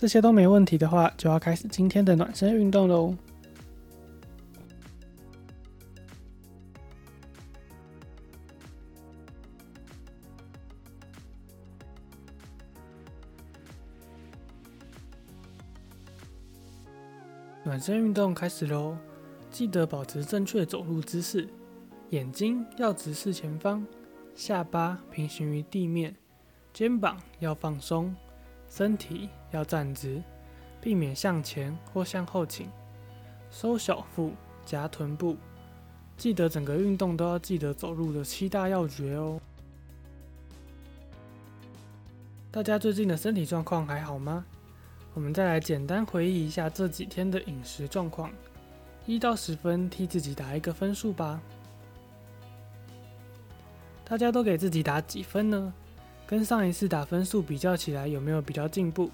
这些都没问题的话，就要开始今天的暖身运动喽。暖身运动开始喽！记得保持正确走路姿势，眼睛要直视前方，下巴平行于地面，肩膀要放松。身体要站直，避免向前或向后倾，收小腹，夹臀部。记得整个运动都要记得走路的七大要诀哦。大家最近的身体状况还好吗？我们再来简单回忆一下这几天的饮食状况，一到十分替自己打一个分数吧。大家都给自己打几分呢？跟上一次打分数比较起来，有没有比较进步？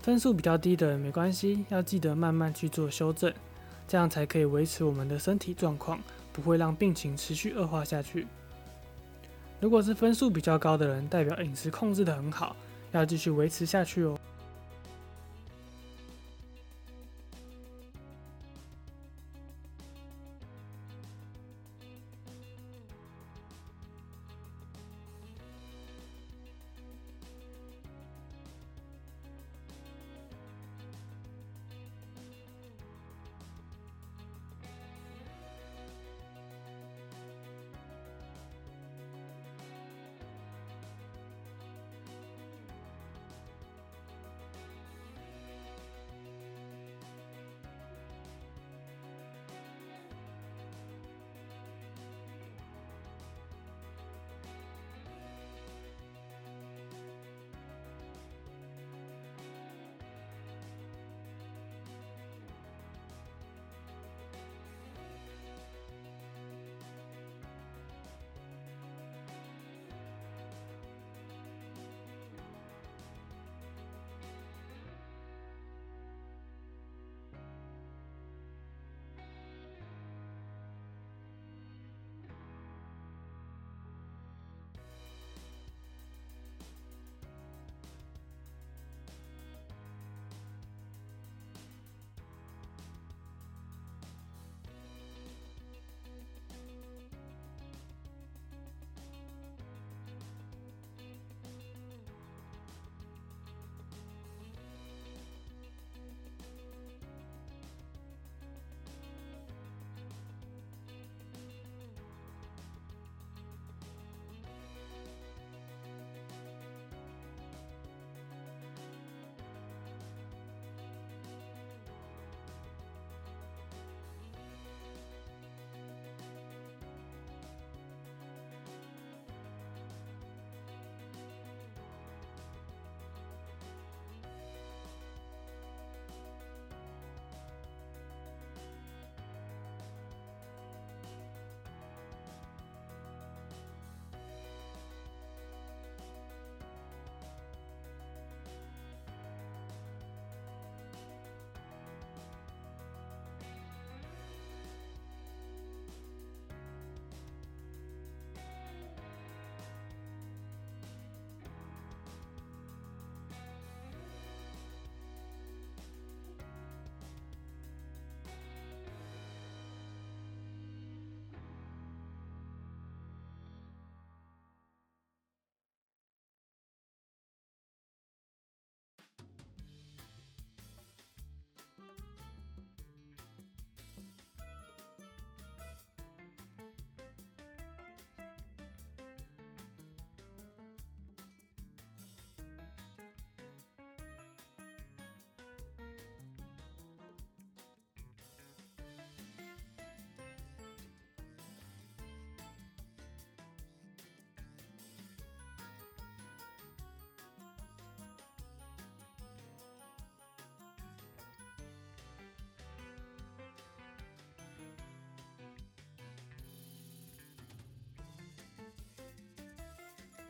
分数比较低的没关系，要记得慢慢去做修正，这样才可以维持我们的身体状况，不会让病情持续恶化下去。如果是分数比较高的人，代表饮食控制的很好，要继续维持下去哦。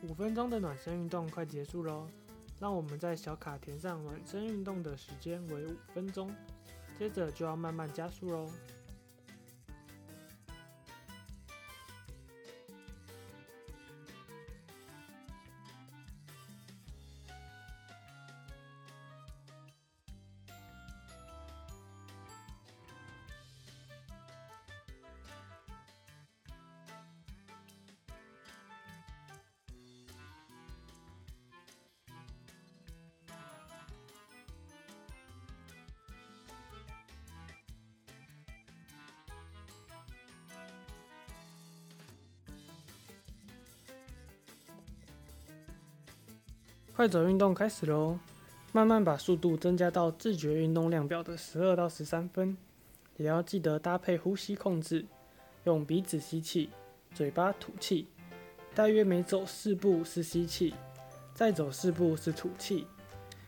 五分钟的暖身运动快结束喽，让我们在小卡填上暖身运动的时间为五分钟，接着就要慢慢加速喽。快走运动开始喽！慢慢把速度增加到自觉运动量表的十二到十三分，也要记得搭配呼吸控制，用鼻子吸气，嘴巴吐气，大约每走四步是吸气，再走四步是吐气。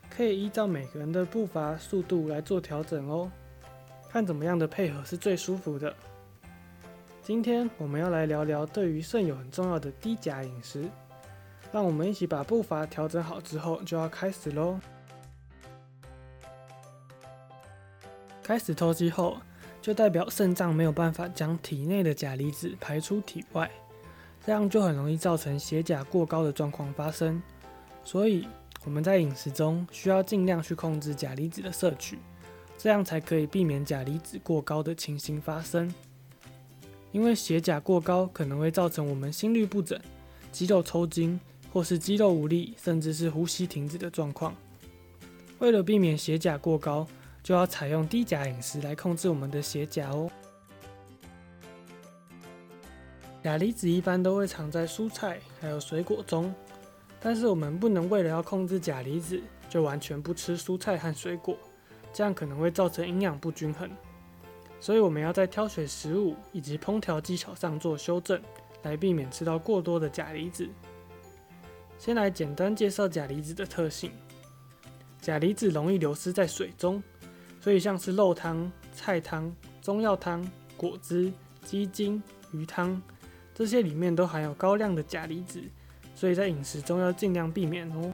可以依照每个人的步伐速度来做调整哦，看怎么样的配合是最舒服的。今天我们要来聊聊对于肾友很重要的低钾饮食。让我们一起把步伐调整好之后，就要开始喽。开始透气后，就代表肾脏没有办法将体内的钾离子排出体外，这样就很容易造成血钾过高的状况发生。所以我们在饮食中需要尽量去控制钾离子的摄取，这样才可以避免钾离子过高的情形发生。因为血钾过高可能会造成我们心律不整、肌肉抽筋。或是肌肉无力，甚至是呼吸停止的状况。为了避免血钾过高，就要采用低钾饮食来控制我们的血钾哦。钾离子一般都会藏在蔬菜还有水果中，但是我们不能为了要控制钾离子，就完全不吃蔬菜和水果，这样可能会造成营养不均衡。所以我们要在挑选食物以及烹调技巧上做修正，来避免吃到过多的钾离子。先来简单介绍钾离子的特性。钾离子容易流失在水中，所以像是肉汤、菜汤、中药汤、果汁、鸡精、鱼汤这些里面都含有高量的钾离子，所以在饮食中要尽量避免哦。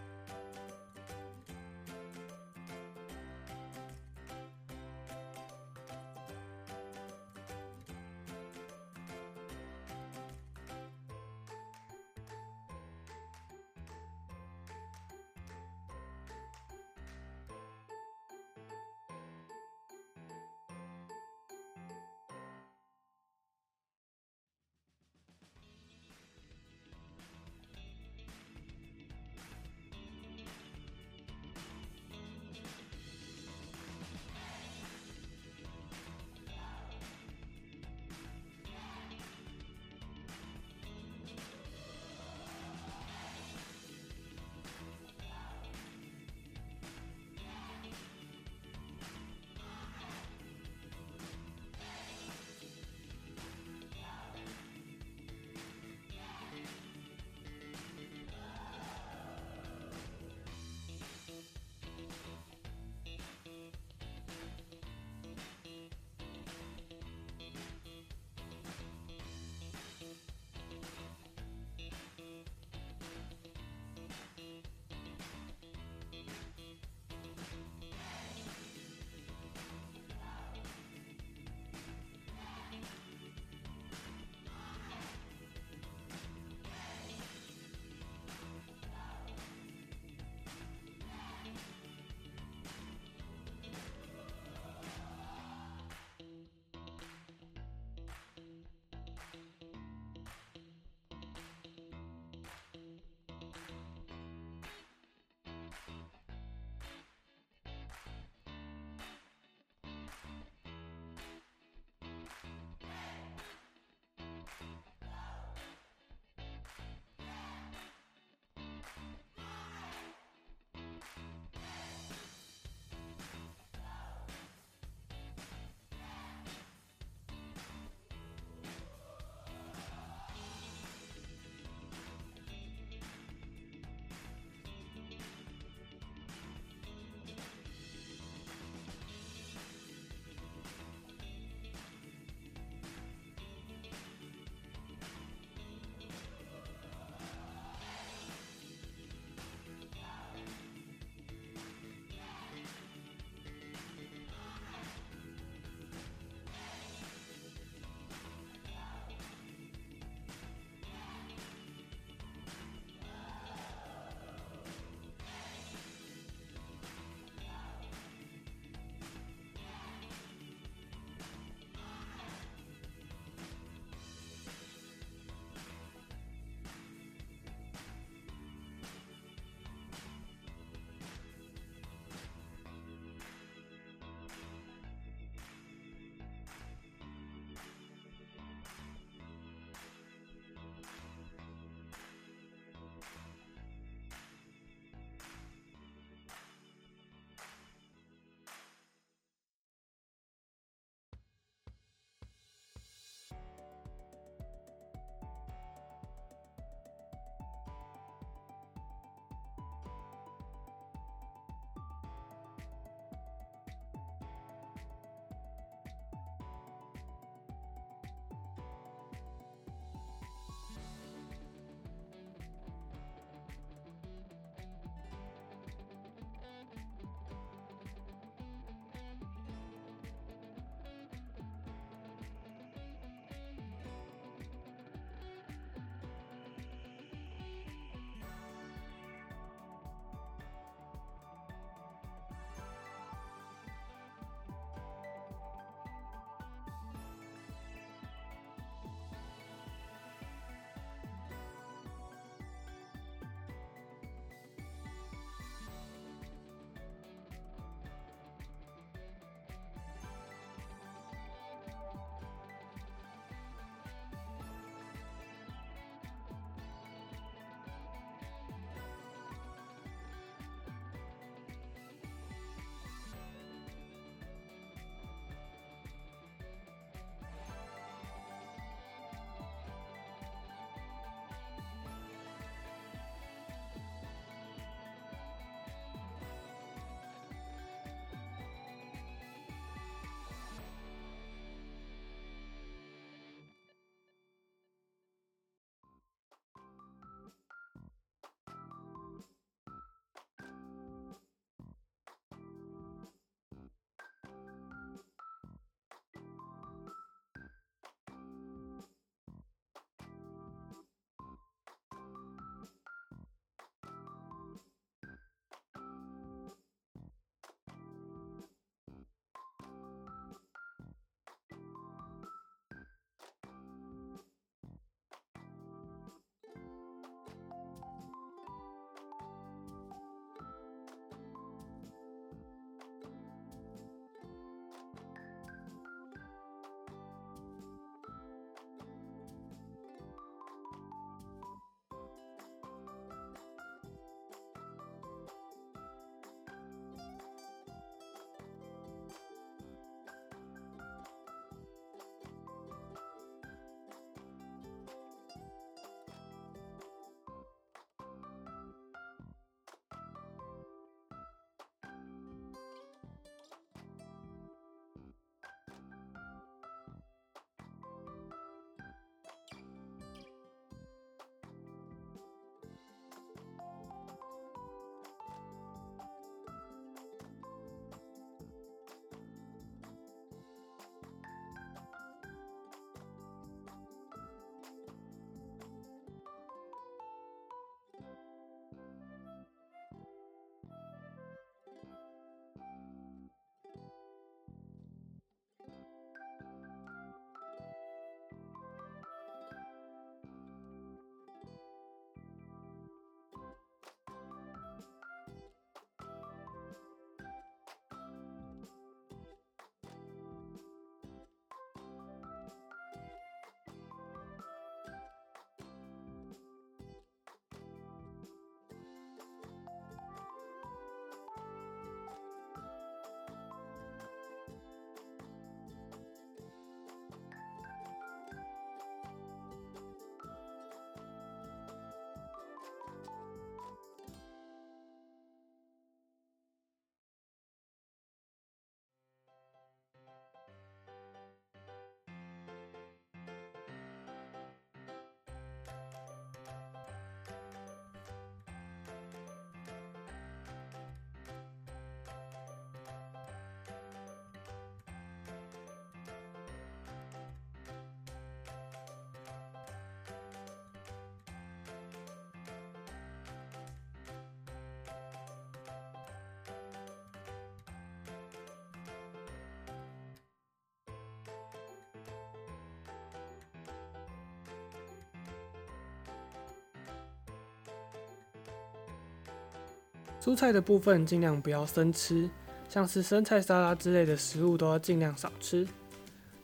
蔬菜的部分尽量不要生吃，像是生菜沙拉之类的食物都要尽量少吃。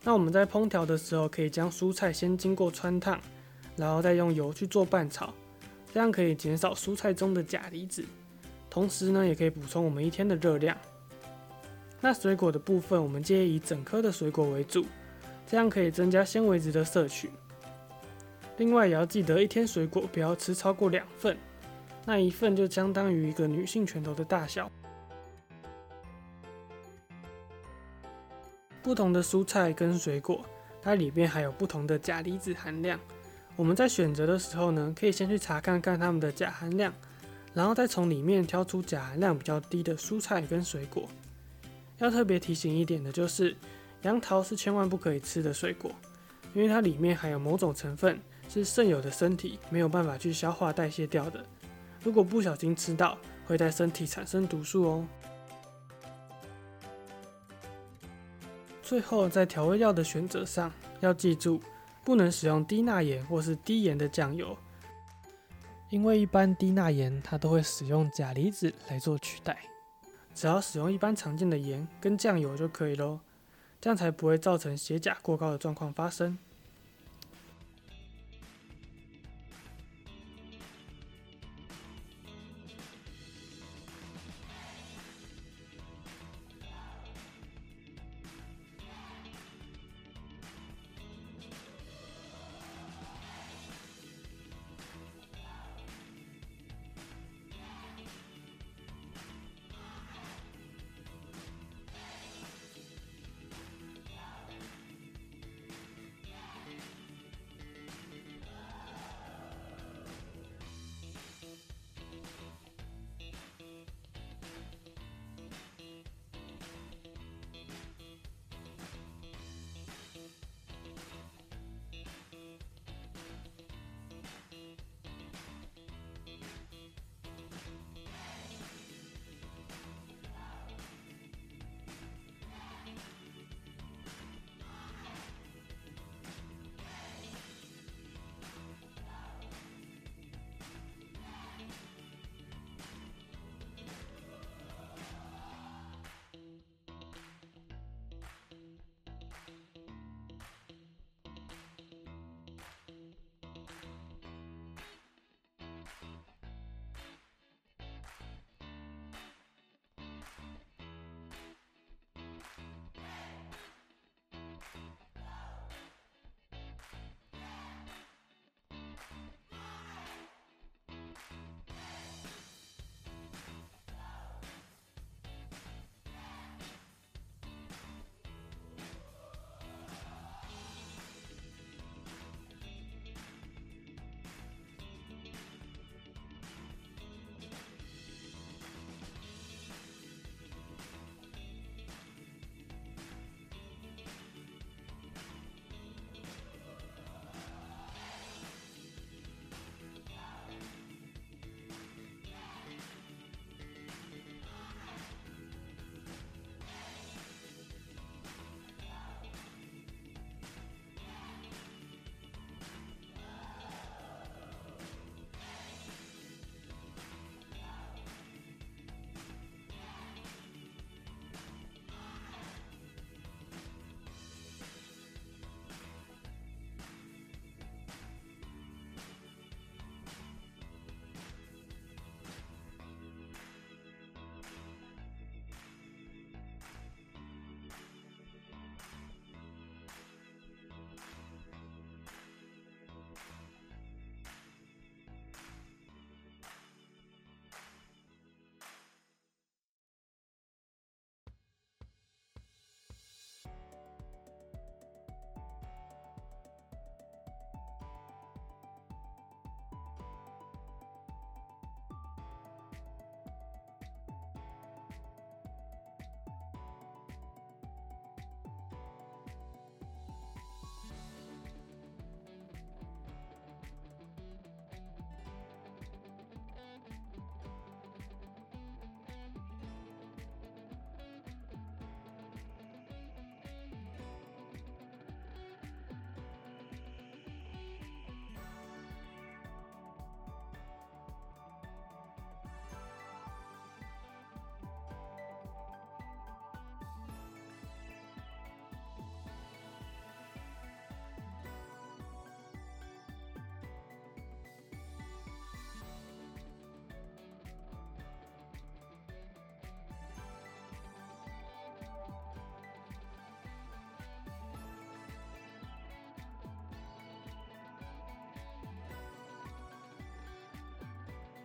那我们在烹调的时候，可以将蔬菜先经过穿烫，然后再用油去做拌炒，这样可以减少蔬菜中的钾离子，同时呢，也可以补充我们一天的热量。那水果的部分，我们建议以整颗的水果为主，这样可以增加纤维质的摄取。另外，也要记得一天水果不要吃超过两份，那一份就相当于一个女性拳头的大小。不同的蔬菜跟水果，它里面还有不同的钾离子含量。我们在选择的时候呢，可以先去查看看它们的钾含量，然后再从里面挑出钾含量比较低的蔬菜跟水果。要特别提醒一点的就是，杨桃是千万不可以吃的水果，因为它里面含有某种成分是肾友的身体没有办法去消化代谢掉的。如果不小心吃到，会在身体产生毒素哦。最后，在调味料的选择上，要记住不能使用低钠盐或是低盐的酱油，因为一般低钠盐它都会使用钾离子来做取代，只要使用一般常见的盐跟酱油就可以喽，这样才不会造成血钾过高的状况发生。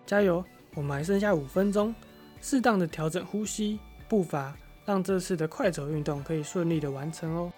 加油！我们还剩下五分钟，适当的调整呼吸步伐，让这次的快走运动可以顺利的完成哦。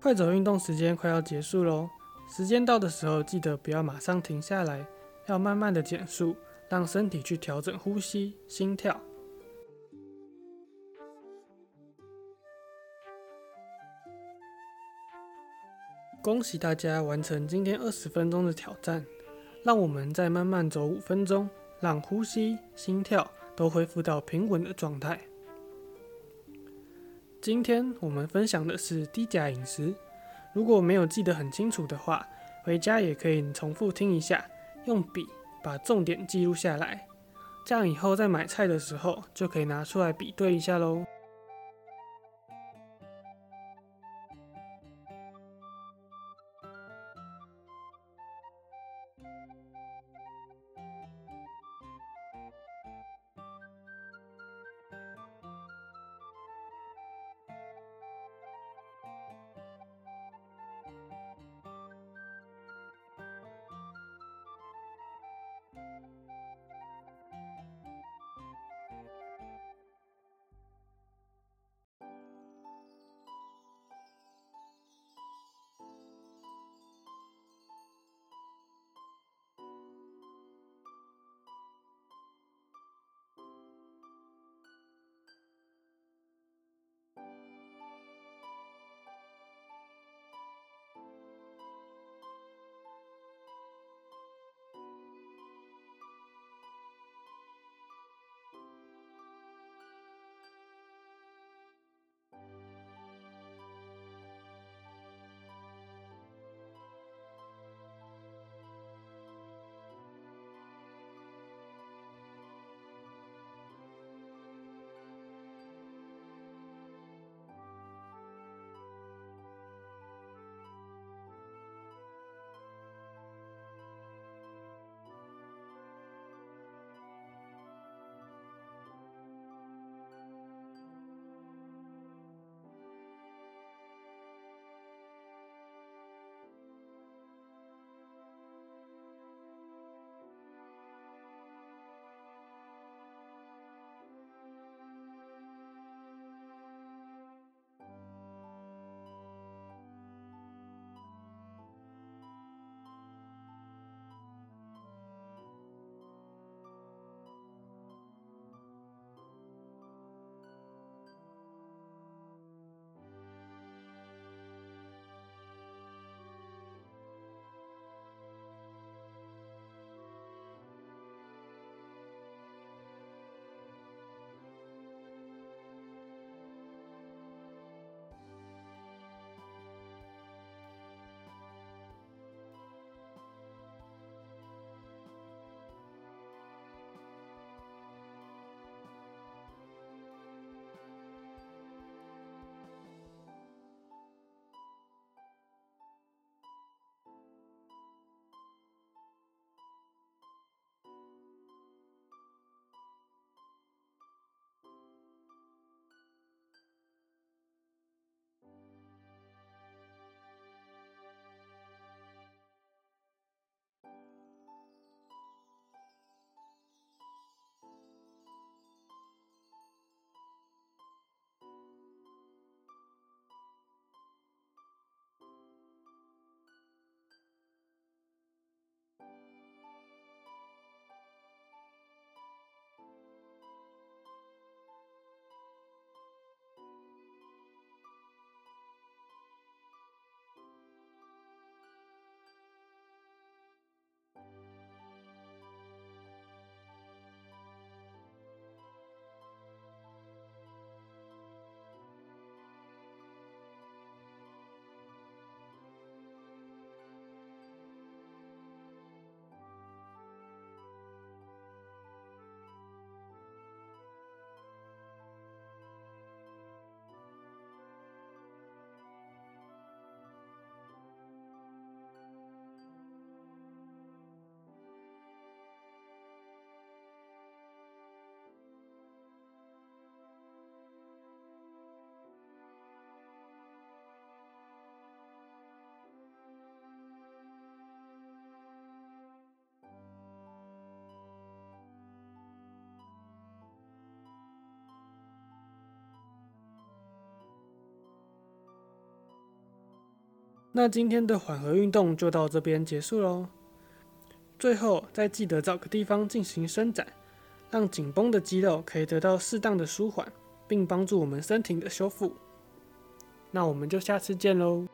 快走运动时间快要结束喽，时间到的时候，记得不要马上停下来，要慢慢的减速，让身体去调整呼吸、心跳。恭喜大家完成今天二十分钟的挑战，让我们再慢慢走五分钟，让呼吸、心跳都恢复到平稳的状态。今天我们分享的是低钾饮食。如果没有记得很清楚的话，回家也可以重复听一下，用笔把重点记录下来，这样以后在买菜的时候就可以拿出来比对一下喽。那今天的缓和运动就到这边结束喽。最后再记得找个地方进行伸展，让紧绷的肌肉可以得到适当的舒缓，并帮助我们身体的修复。那我们就下次见喽。